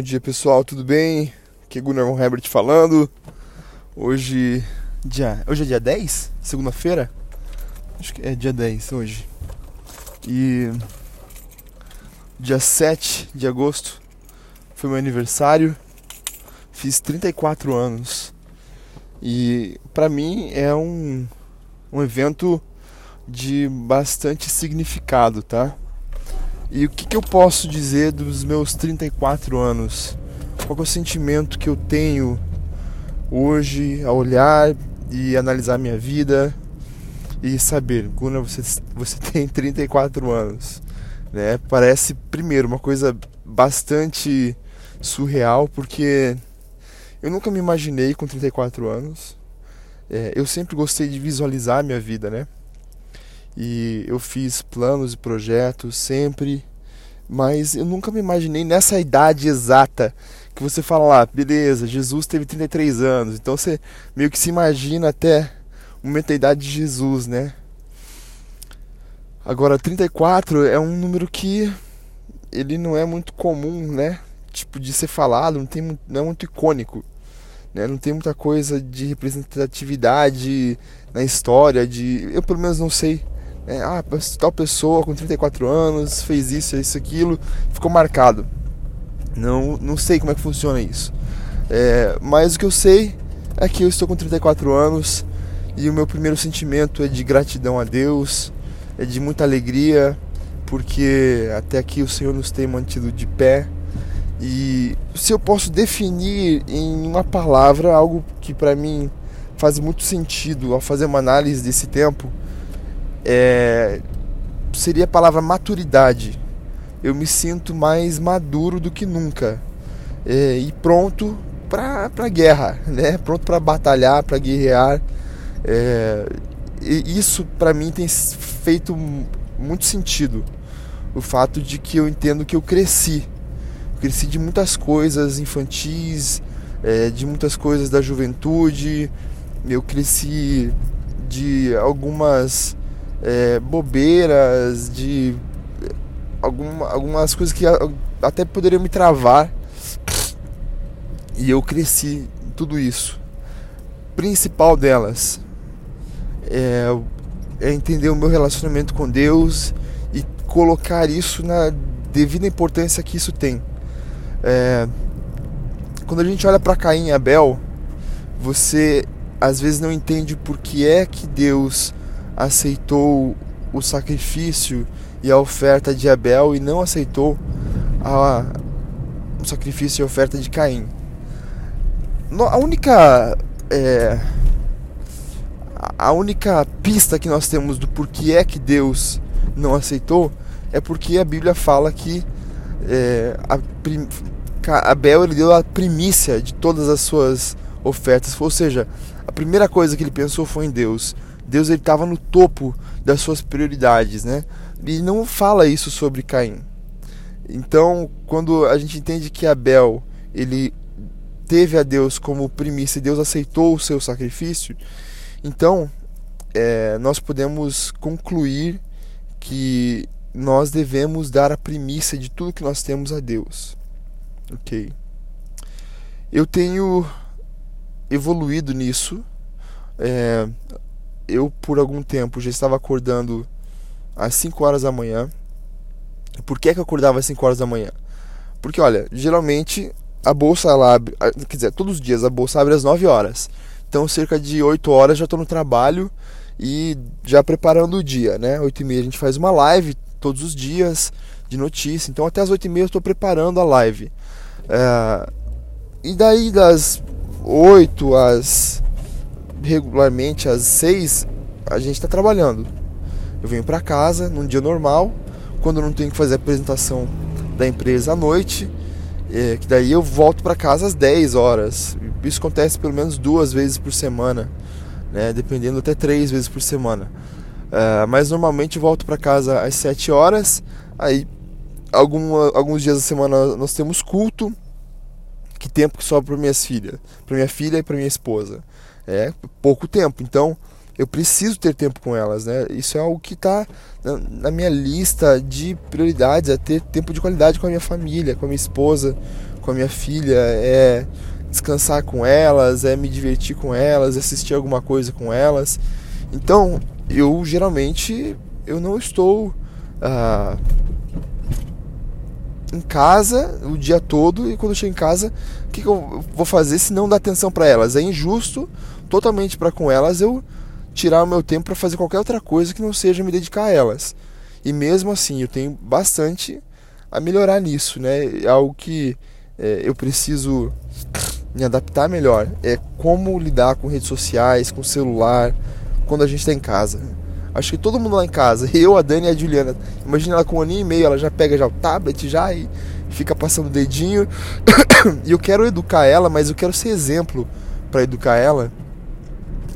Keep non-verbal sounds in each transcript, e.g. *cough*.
Bom dia pessoal, tudo bem? Aqui é Gunnar von Herbert falando. Hoje, dia, hoje é dia 10? Segunda-feira? Acho que é dia 10 hoje. E dia 7 de agosto foi meu aniversário. Fiz 34 anos. E para mim é um, um evento de bastante significado, tá? E o que, que eu posso dizer dos meus 34 anos? Qual é o sentimento que eu tenho hoje a olhar e analisar minha vida e saber, Guna, você, você *laughs* tem 34 anos. Né? Parece, primeiro, uma coisa bastante surreal, porque eu nunca me imaginei com 34 anos. É, eu sempre gostei de visualizar minha vida, né? E eu fiz planos e projetos sempre, mas eu nunca me imaginei nessa idade exata que você fala lá, beleza, Jesus teve 33 anos, então você meio que se imagina até o momento da idade de Jesus, né? Agora, 34 é um número que ele não é muito comum, né? Tipo, de ser falado, não, tem, não é muito icônico. Né? Não tem muita coisa de representatividade na história, de. Eu pelo menos não sei. Né? Ah, tal pessoa com 34 anos fez isso, isso, aquilo, ficou marcado. Não, não sei como é que funciona isso. É, mas o que eu sei é que eu estou com 34 anos e o meu primeiro sentimento é de gratidão a Deus, é de muita alegria, porque até aqui o Senhor nos tem mantido de pé e se eu posso definir em uma palavra algo que para mim faz muito sentido ao fazer uma análise desse tempo, é, seria a palavra maturidade. Eu me sinto mais maduro do que nunca é, e pronto para a guerra, né? Pronto para batalhar, para guerrear. É, isso para mim tem feito muito sentido. O fato de que eu entendo que eu cresci cresci de muitas coisas infantis, é, de muitas coisas da juventude, eu cresci de algumas é, bobeiras, de alguma, algumas coisas que até poderiam me travar. E eu cresci tudo isso. Principal delas é, é entender o meu relacionamento com Deus e colocar isso na devida importância que isso tem. É, quando a gente olha para Caim e Abel, você às vezes não entende por que é que Deus aceitou o sacrifício e a oferta de Abel e não aceitou a, o sacrifício e a oferta de Caim. A única é, a única pista que nós temos do porquê é que Deus não aceitou é porque a Bíblia fala que é, prim... Abel ele deu a primícia de todas as suas ofertas, ou seja, a primeira coisa que ele pensou foi em Deus. Deus ele estava no topo das suas prioridades, né? E não fala isso sobre Caim. Então, quando a gente entende que Abel ele teve a Deus como primícia e Deus aceitou o seu sacrifício, então é, nós podemos concluir que nós devemos dar a primícia de tudo que nós temos a Deus. Ok. Eu tenho evoluído nisso. É, eu, por algum tempo, já estava acordando às 5 horas da manhã. Por que, que eu acordava às 5 horas da manhã? Porque, olha, geralmente a bolsa abre, quer dizer, todos os dias a bolsa abre às 9 horas. Então, cerca de 8 horas já estou no trabalho e já preparando o dia, né? 8 e meia a gente faz uma live, todos os dias de notícia. Então até as 8 e meia eu estou preparando a live. É, e daí das 8 às regularmente às 6 a gente está trabalhando. Eu venho para casa num dia normal, quando eu não tenho que fazer a apresentação da empresa à noite, é, que daí eu volto para casa às 10 horas. Isso acontece pelo menos duas vezes por semana, né, dependendo até três vezes por semana. Uh, mas normalmente volto para casa às 7 horas. Aí alguma, alguns dias da semana nós temos culto. Que tempo que sobra para minhas filhas, para minha filha e para minha esposa. É pouco tempo. Então eu preciso ter tempo com elas, né? Isso é algo que está na, minha lista de prioridades, é ter tempo de qualidade com a minha família, com a minha esposa, com a minha filha, é descansar com elas, é me divertir com elas, assistir alguma coisa com elas. Então, eu geralmente eu não estou ah, em casa o dia todo e quando eu chego em casa, o que, que eu vou fazer se não dar atenção para elas? É injusto totalmente para com elas eu tirar o meu tempo para fazer qualquer outra coisa que não seja me dedicar a elas. E mesmo assim, eu tenho bastante a melhorar nisso, né? É algo que é, eu preciso me adaptar melhor. É como lidar com redes sociais, com celular, quando a gente está em casa. Acho que todo mundo lá em casa, *laughs* eu, a Dani e a Juliana, imagina ela com um aninho e meio, ela já pega já o tablet já e fica passando o dedinho. *coughs* e eu quero educar ela, mas eu quero ser exemplo para educar ela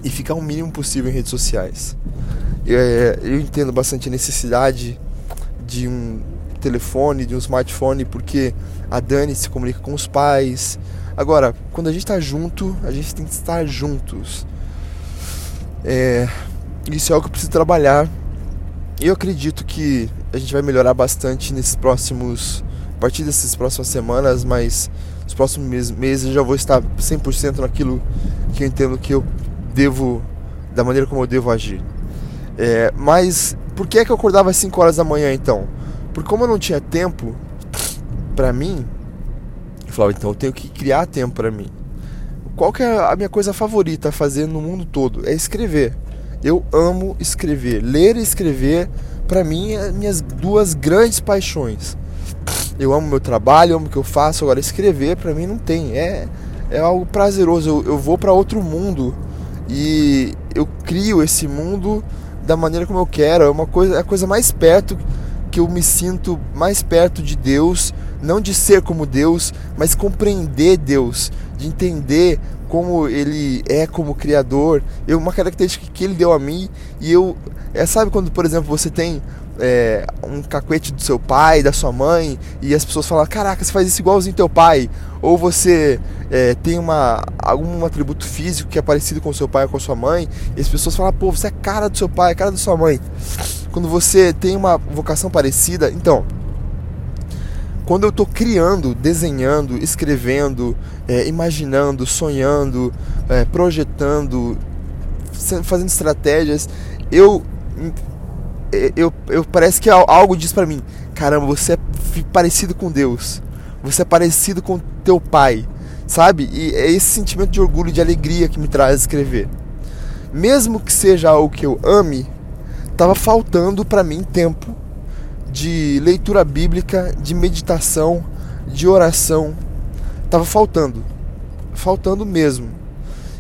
e ficar o mínimo possível em redes sociais. Eu, é, eu entendo bastante a necessidade de um telefone, de um smartphone, porque a Dani se comunica com os pais. Agora, quando a gente está junto, a gente tem que estar juntos. É, isso é algo que eu preciso trabalhar. Eu acredito que a gente vai melhorar bastante nesses próximos. A partir dessas próximas semanas, mas nos próximos meses eu já vou estar 100% naquilo que eu entendo que eu devo. da maneira como eu devo agir. É, mas por que é que eu acordava às 5 horas da manhã então? Porque como eu não tinha tempo para mim, eu falava, então eu tenho que criar tempo para mim. Qual que é a minha coisa favorita a fazer no mundo todo? É escrever. Eu amo escrever. Ler e escrever, para mim, é minhas duas grandes paixões. Eu amo meu trabalho, amo o que eu faço. Agora, escrever, para mim, não tem. É, é algo prazeroso. Eu, eu vou para outro mundo e eu crio esse mundo da maneira como eu quero. É uma coisa, é a coisa mais perto que eu me sinto mais perto de Deus, não de ser como Deus, mas compreender Deus, de entender como ele é como criador, eu, uma característica que ele deu a mim e eu é, sabe quando por exemplo você tem é, um cacuete do seu pai, da sua mãe, e as pessoas falam: Caraca, você faz isso igualzinho teu pai. Ou você é, tem uma, algum atributo físico que é parecido com o seu pai ou com a sua mãe, e as pessoas falam: Pô, você é cara do seu pai, cara da sua mãe. Quando você tem uma vocação parecida, então quando eu estou criando, desenhando, escrevendo, é, imaginando, sonhando, é, projetando, fazendo estratégias, eu, eu, eu parece que algo diz para mim, caramba, você é parecido com Deus, você é parecido com teu pai, sabe? E é esse sentimento de orgulho, de alegria que me traz escrever. Mesmo que seja algo que eu ame, tava faltando para mim tempo de leitura bíblica, de meditação, de oração. Tava faltando. Faltando mesmo.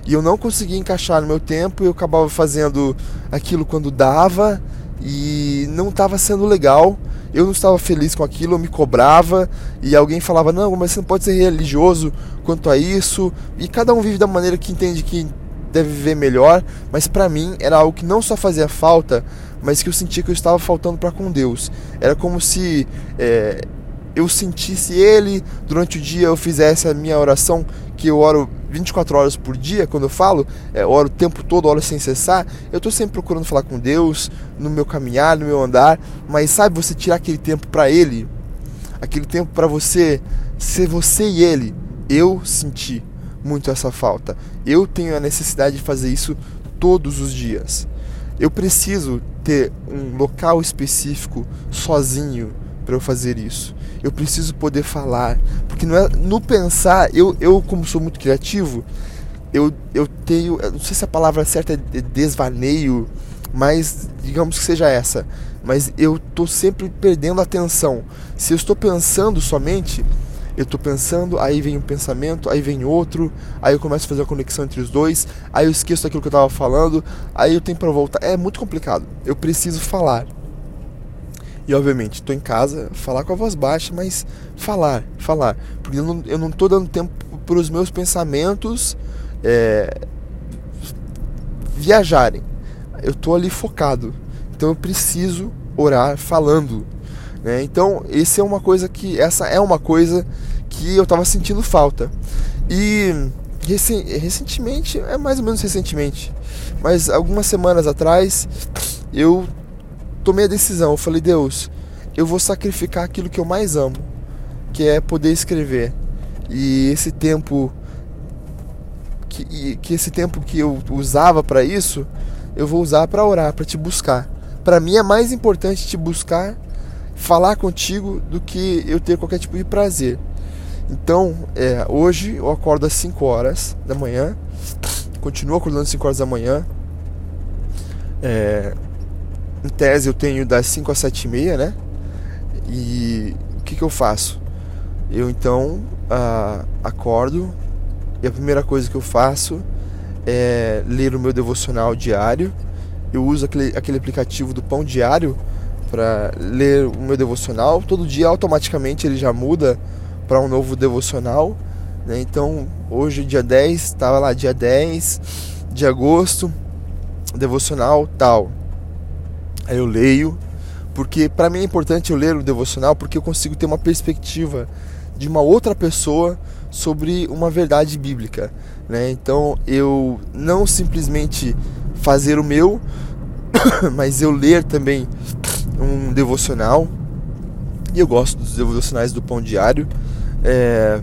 E eu não conseguia encaixar no meu tempo, eu acabava fazendo aquilo quando dava e não estava sendo legal. Eu não estava feliz com aquilo, eu me cobrava e alguém falava: "Não, mas você não pode ser religioso quanto a isso". E cada um vive da maneira que entende que deve viver melhor, mas para mim era algo que não só fazia falta, mas que eu sentia que eu estava faltando para com Deus. Era como se é, eu sentisse Ele durante o dia, eu fizesse a minha oração, que eu oro 24 horas por dia, quando eu falo, é, oro o tempo todo, oro sem cessar. Eu estou sempre procurando falar com Deus, no meu caminhar, no meu andar, mas sabe você tirar aquele tempo para Ele, aquele tempo para você ser você e Ele. Eu senti muito essa falta. Eu tenho a necessidade de fazer isso todos os dias. Eu preciso ter um local específico sozinho para eu fazer isso. Eu preciso poder falar, porque não é no pensar, eu, eu como sou muito criativo, eu, eu tenho, eu não sei se a palavra certa é desvaneio, mas digamos que seja essa, mas eu tô sempre perdendo atenção. Se eu estou pensando somente, eu estou pensando, aí vem um pensamento, aí vem outro, aí eu começo a fazer a conexão entre os dois, aí eu esqueço daquilo que eu estava falando, aí eu tenho para voltar. É muito complicado. Eu preciso falar. E obviamente, estou em casa, falar com a voz baixa, mas falar, falar. Porque eu não, eu não dando tempo para os meus pensamentos é, viajarem. Eu estou ali focado. Então eu preciso orar falando. Né? Então, esse é uma coisa que essa é uma coisa que eu estava sentindo falta. E recentemente, é mais ou menos recentemente, mas algumas semanas atrás, eu tomei a decisão, eu falei: "Deus, eu vou sacrificar aquilo que eu mais amo, que é poder escrever. E esse tempo que, que esse tempo que eu usava para isso, eu vou usar para orar, para te buscar. Para mim é mais importante te buscar, falar contigo do que eu ter qualquer tipo de prazer. Então, é, hoje eu acordo às 5 horas da manhã, continuo acordando às 5 horas da manhã. É, em tese eu tenho das 5 às 7 e meia, né? E o que, que eu faço? Eu então uh, acordo e a primeira coisa que eu faço é ler o meu devocional diário. Eu uso aquele, aquele aplicativo do Pão Diário para ler o meu devocional. Todo dia automaticamente ele já muda para um novo devocional. Né? Então hoje, dia 10, estava lá dia 10 de agosto, devocional tal. Eu leio, porque para mim é importante eu ler o devocional porque eu consigo ter uma perspectiva de uma outra pessoa sobre uma verdade bíblica. Né? Então eu não simplesmente fazer o meu, *coughs* mas eu ler também um devocional. E eu gosto dos devocionais do Pão Diário, é,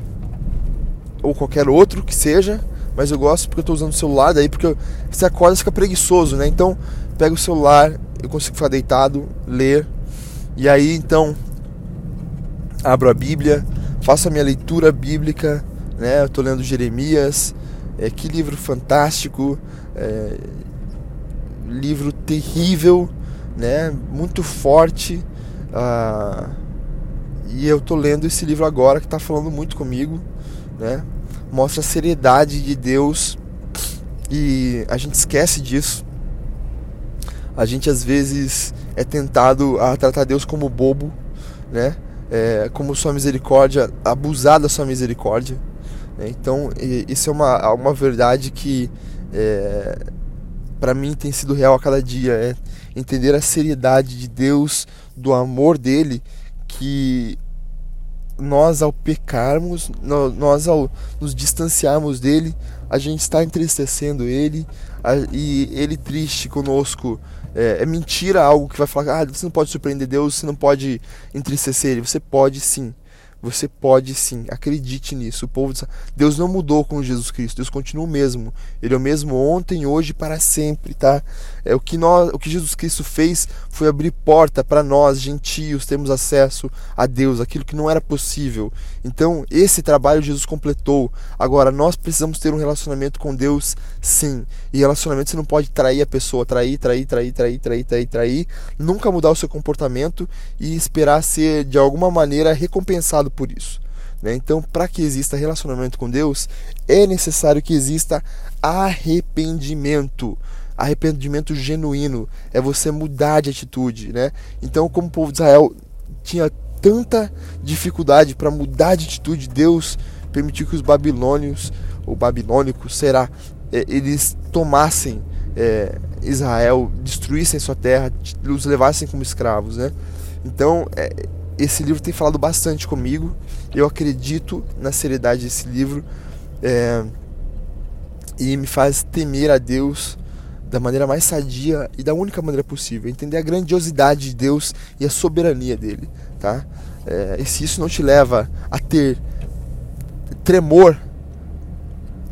ou qualquer outro que seja, mas eu gosto porque eu estou usando o celular, daí porque você acorda e fica preguiçoso, né? Então pego o celular, eu consigo ficar deitado, ler, e aí então abro a Bíblia, faço a minha leitura bíblica, né? Eu estou lendo Jeremias, é, que livro fantástico, é, livro terrível, né? Muito forte. Ah, e eu estou lendo esse livro agora que está falando muito comigo, né? Mostra a seriedade de Deus e a gente esquece disso. A gente às vezes é tentado a tratar Deus como bobo, né? é, como sua misericórdia, abusar da sua misericórdia. Né? Então, isso é uma, uma verdade que é, para mim tem sido real a cada dia. É entender a seriedade de Deus, do amor dele, que nós ao pecarmos, nós ao nos distanciarmos dele, a gente está entristecendo ele e ele triste conosco é, é, mentira algo que vai falar, ah, você não pode surpreender Deus, você não pode entristecer ele. Você pode sim. Você pode sim, acredite nisso. O povo de... Deus não mudou com Jesus Cristo, Deus continua o mesmo. Ele é o mesmo ontem, hoje e para sempre, tá? É o que nós, o que Jesus Cristo fez foi abrir porta para nós, gentios, termos acesso a Deus, aquilo que não era possível. Então, esse trabalho Jesus completou. Agora nós precisamos ter um relacionamento com Deus, sim. E relacionamento você não pode trair a pessoa, trair, trair, trair, trair, trair, trair, trair, nunca mudar o seu comportamento e esperar ser de alguma maneira recompensado por isso. Né? Então, para que exista relacionamento com Deus, é necessário que exista arrependimento. Arrependimento genuíno é você mudar de atitude, né? Então, como o povo de Israel tinha tanta dificuldade para mudar de atitude, Deus permitiu que os babilônios, ou babilônicos, será, é, eles tomassem é, Israel, destruíssem sua terra, os levassem como escravos, né? Então, é, esse livro tem falado bastante comigo. Eu acredito na seriedade desse livro é, e me faz temer a Deus da maneira mais sadia e da única maneira possível. Entender a grandiosidade de Deus e a soberania dele, tá? É, e se isso não te leva a ter tremor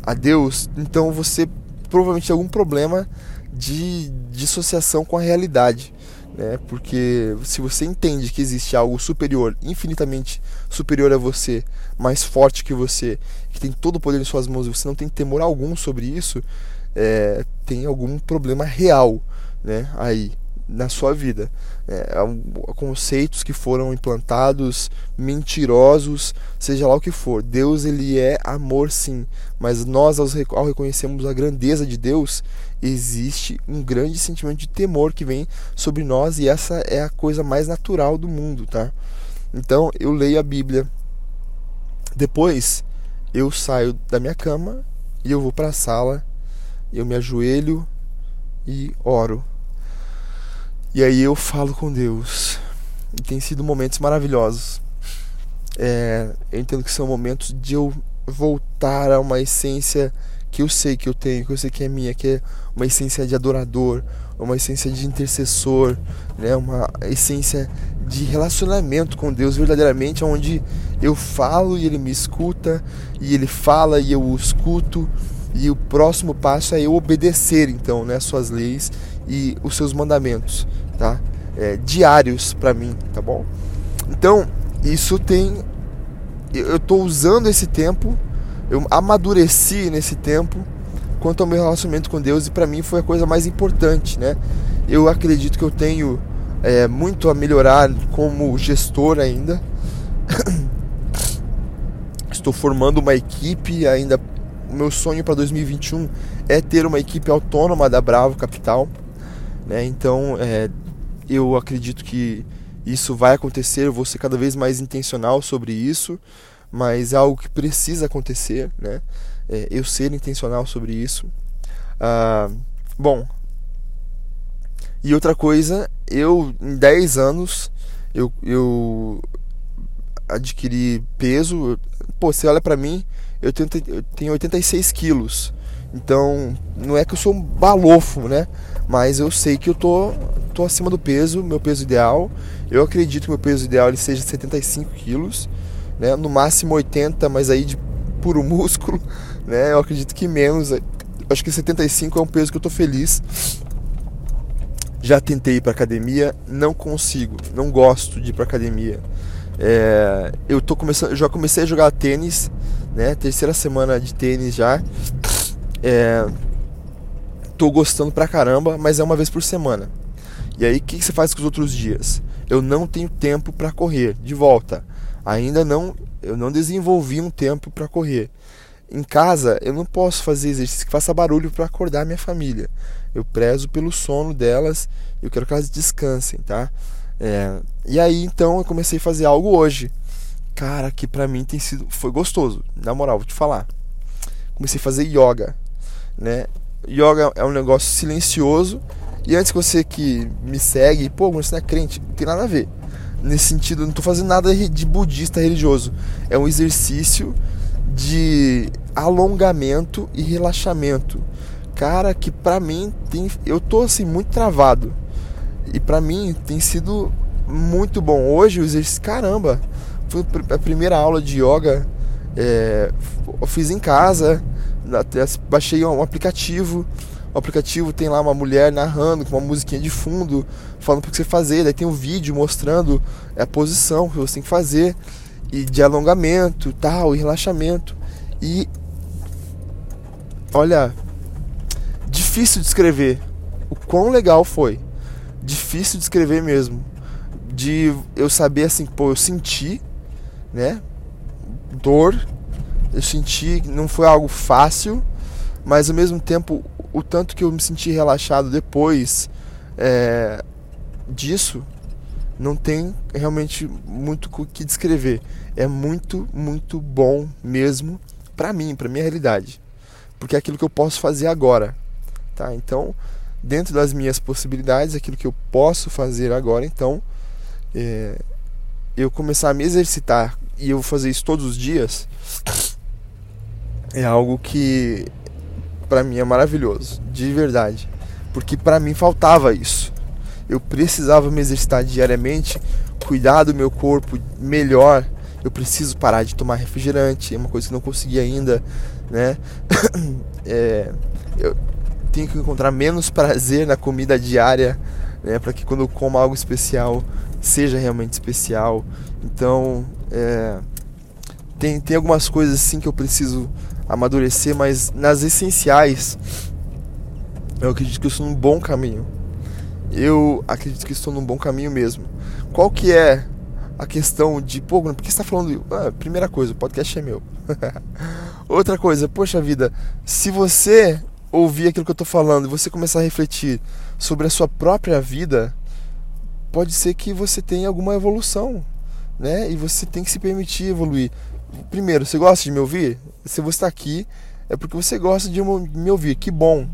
a Deus, então você provavelmente tem algum problema de dissociação com a realidade né? Porque se você entende que existe algo superior, infinitamente superior a você, mais forte que você, que tem todo o poder em suas mãos e você não tem temor algum sobre isso, é, tem algum problema real, né? Aí na sua vida. É, conceitos que foram implantados, mentirosos, seja lá o que for. Deus ele é amor sim, mas nós ao reconhecermos a grandeza de Deus, existe um grande sentimento de temor que vem sobre nós e essa é a coisa mais natural do mundo, tá? Então eu leio a Bíblia. Depois eu saio da minha cama e eu vou para a sala, eu me ajoelho e oro. E aí eu falo com Deus. E tem sido momentos maravilhosos. É, eu entendo que são momentos de eu voltar a uma essência que eu sei que eu tenho, que eu sei que é minha, que é uma essência de adorador, uma essência de intercessor, né? uma essência de relacionamento com Deus verdadeiramente, onde Eu falo e ele me escuta, e ele fala e eu o escuto, e o próximo passo é eu obedecer então, né, suas leis e os seus mandamentos, tá? É, diários para mim, tá bom? Então, isso tem eu estou usando esse tempo, eu amadureci nesse tempo quanto ao meu relacionamento com Deus e para mim foi a coisa mais importante, né? Eu acredito que eu tenho é, muito a melhorar como gestor ainda. *coughs* Estou formando uma equipe ainda. O meu sonho para 2021 é ter uma equipe autônoma da Bravo Capital, né? Então, é, eu acredito que isso vai acontecer. Eu vou ser cada vez mais intencional sobre isso, mas é algo que precisa acontecer, né? é, eu ser intencional sobre isso. Ah, bom, e outra coisa, eu em 10 anos eu, eu adquiri peso. Pô, você olha pra mim, eu tenho, eu tenho 86 quilos. Então, não é que eu sou um balofo, né? Mas eu sei que eu tô, tô acima do peso, meu peso ideal. Eu acredito que meu peso ideal ele seja 75 quilos, né? No máximo 80, mas aí de puro *laughs* músculo né? Eu acredito que menos. Acho que 75 é um peso que eu tô feliz. Já tentei ir pra academia, não consigo, não gosto de ir pra academia. É, eu tô começando, já comecei a jogar tênis, né? Terceira semana de tênis já. É, tô gostando pra caramba, mas é uma vez por semana. E aí, o que, que você faz com os outros dias? Eu não tenho tempo para correr. De volta, ainda não, eu não desenvolvi um tempo para correr. Em casa, eu não posso fazer exercício que faça barulho para acordar minha família. Eu prezo pelo sono delas, eu quero que elas descansem, tá? É, e aí, então, eu comecei a fazer algo hoje. Cara, que pra mim tem sido. Foi gostoso, na moral, vou te falar. Comecei a fazer yoga, né? Yoga é um negócio silencioso. E antes que você que me segue, pô, você não é crente, não tem nada a ver. Nesse sentido, eu não tô fazendo nada de budista religioso. É um exercício de alongamento e relaxamento. Cara, que pra mim tem, eu tô assim muito travado. E pra mim tem sido muito bom. Hoje o exercício, caramba, foi a primeira aula de yoga, é, eu fiz em casa, baixei um aplicativo. O aplicativo tem lá uma mulher narrando com uma musiquinha de fundo, falando o que você fazer. Daí tem um vídeo mostrando a posição que você tem que fazer e de alongamento, tal, e relaxamento. E olha, difícil de escrever o quão legal foi. Difícil de escrever mesmo. De eu saber assim, pô, eu senti, né? Dor. Eu senti, não foi algo fácil, mas ao mesmo tempo, o tanto que eu me senti relaxado depois é, disso, não tem realmente muito o que descrever. É muito, muito bom mesmo para mim, para minha realidade. Porque é aquilo que eu posso fazer agora, tá? Então, dentro das minhas possibilidades, aquilo que eu posso fazer agora, então, é, eu começar a me exercitar e eu vou fazer isso todos os dias, é algo que para mim é maravilhoso, de verdade, porque para mim faltava isso eu precisava me exercitar diariamente, cuidar do meu corpo melhor. Eu preciso parar de tomar refrigerante, é uma coisa que não consegui ainda, né? *coughs* É, eu tenho que encontrar menos prazer na comida diária, né? Para que quando eu como algo especial seja realmente especial. Então, é, tem, tem algumas coisas assim que eu preciso amadurecer, mas nas essenciais eu acredito que eu estou num bom caminho eu acredito que estou num bom caminho mesmo. Qual que é a questão de, pô, por que você está falando? Ah, primeira coisa, o podcast é meu. *laughs* Outra coisa, poxa vida, se você ouvir aquilo que eu estou falando e você começar a refletir sobre a sua própria vida, pode ser que você tenha alguma evolução, né? E você tem que se permitir evoluir. Primeiro, você gosta de me ouvir? Se você está aqui, é porque você gosta de me ouvir. Que bom,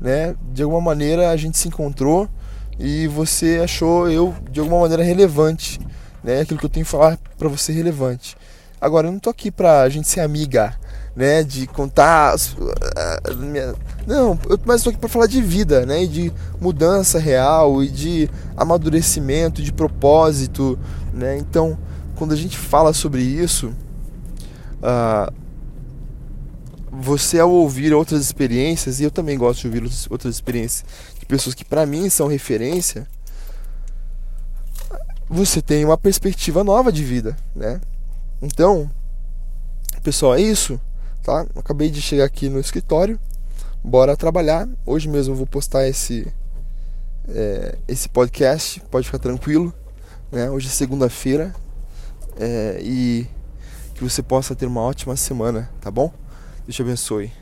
né? De alguma maneira a gente se encontrou e você achou eu de alguma maneira relevante, né? Aquilo que eu tenho que falar para você relevante. Agora eu não tô aqui pra gente ser amiga, né? De contar não, eu, mas tô aqui para falar de vida, né? E de mudança real e de amadurecimento, de propósito, né? Então quando a gente fala sobre isso, uh, você ao ouvir outras experiências, e eu também gosto de ouvir outras experiências de pessoas que para mim são referência, você tem uma perspectiva nova de vida, né? Então, pessoal, é isso, tá? Acabei de chegar aqui no escritório, bora trabalhar. Hoje mesmo eu vou postar esse é, esse podcast, pode ficar tranquilo, né? Hoje é segunda-feira é, e que você possa ter uma ótima semana, tá bom? Deus te abençoe.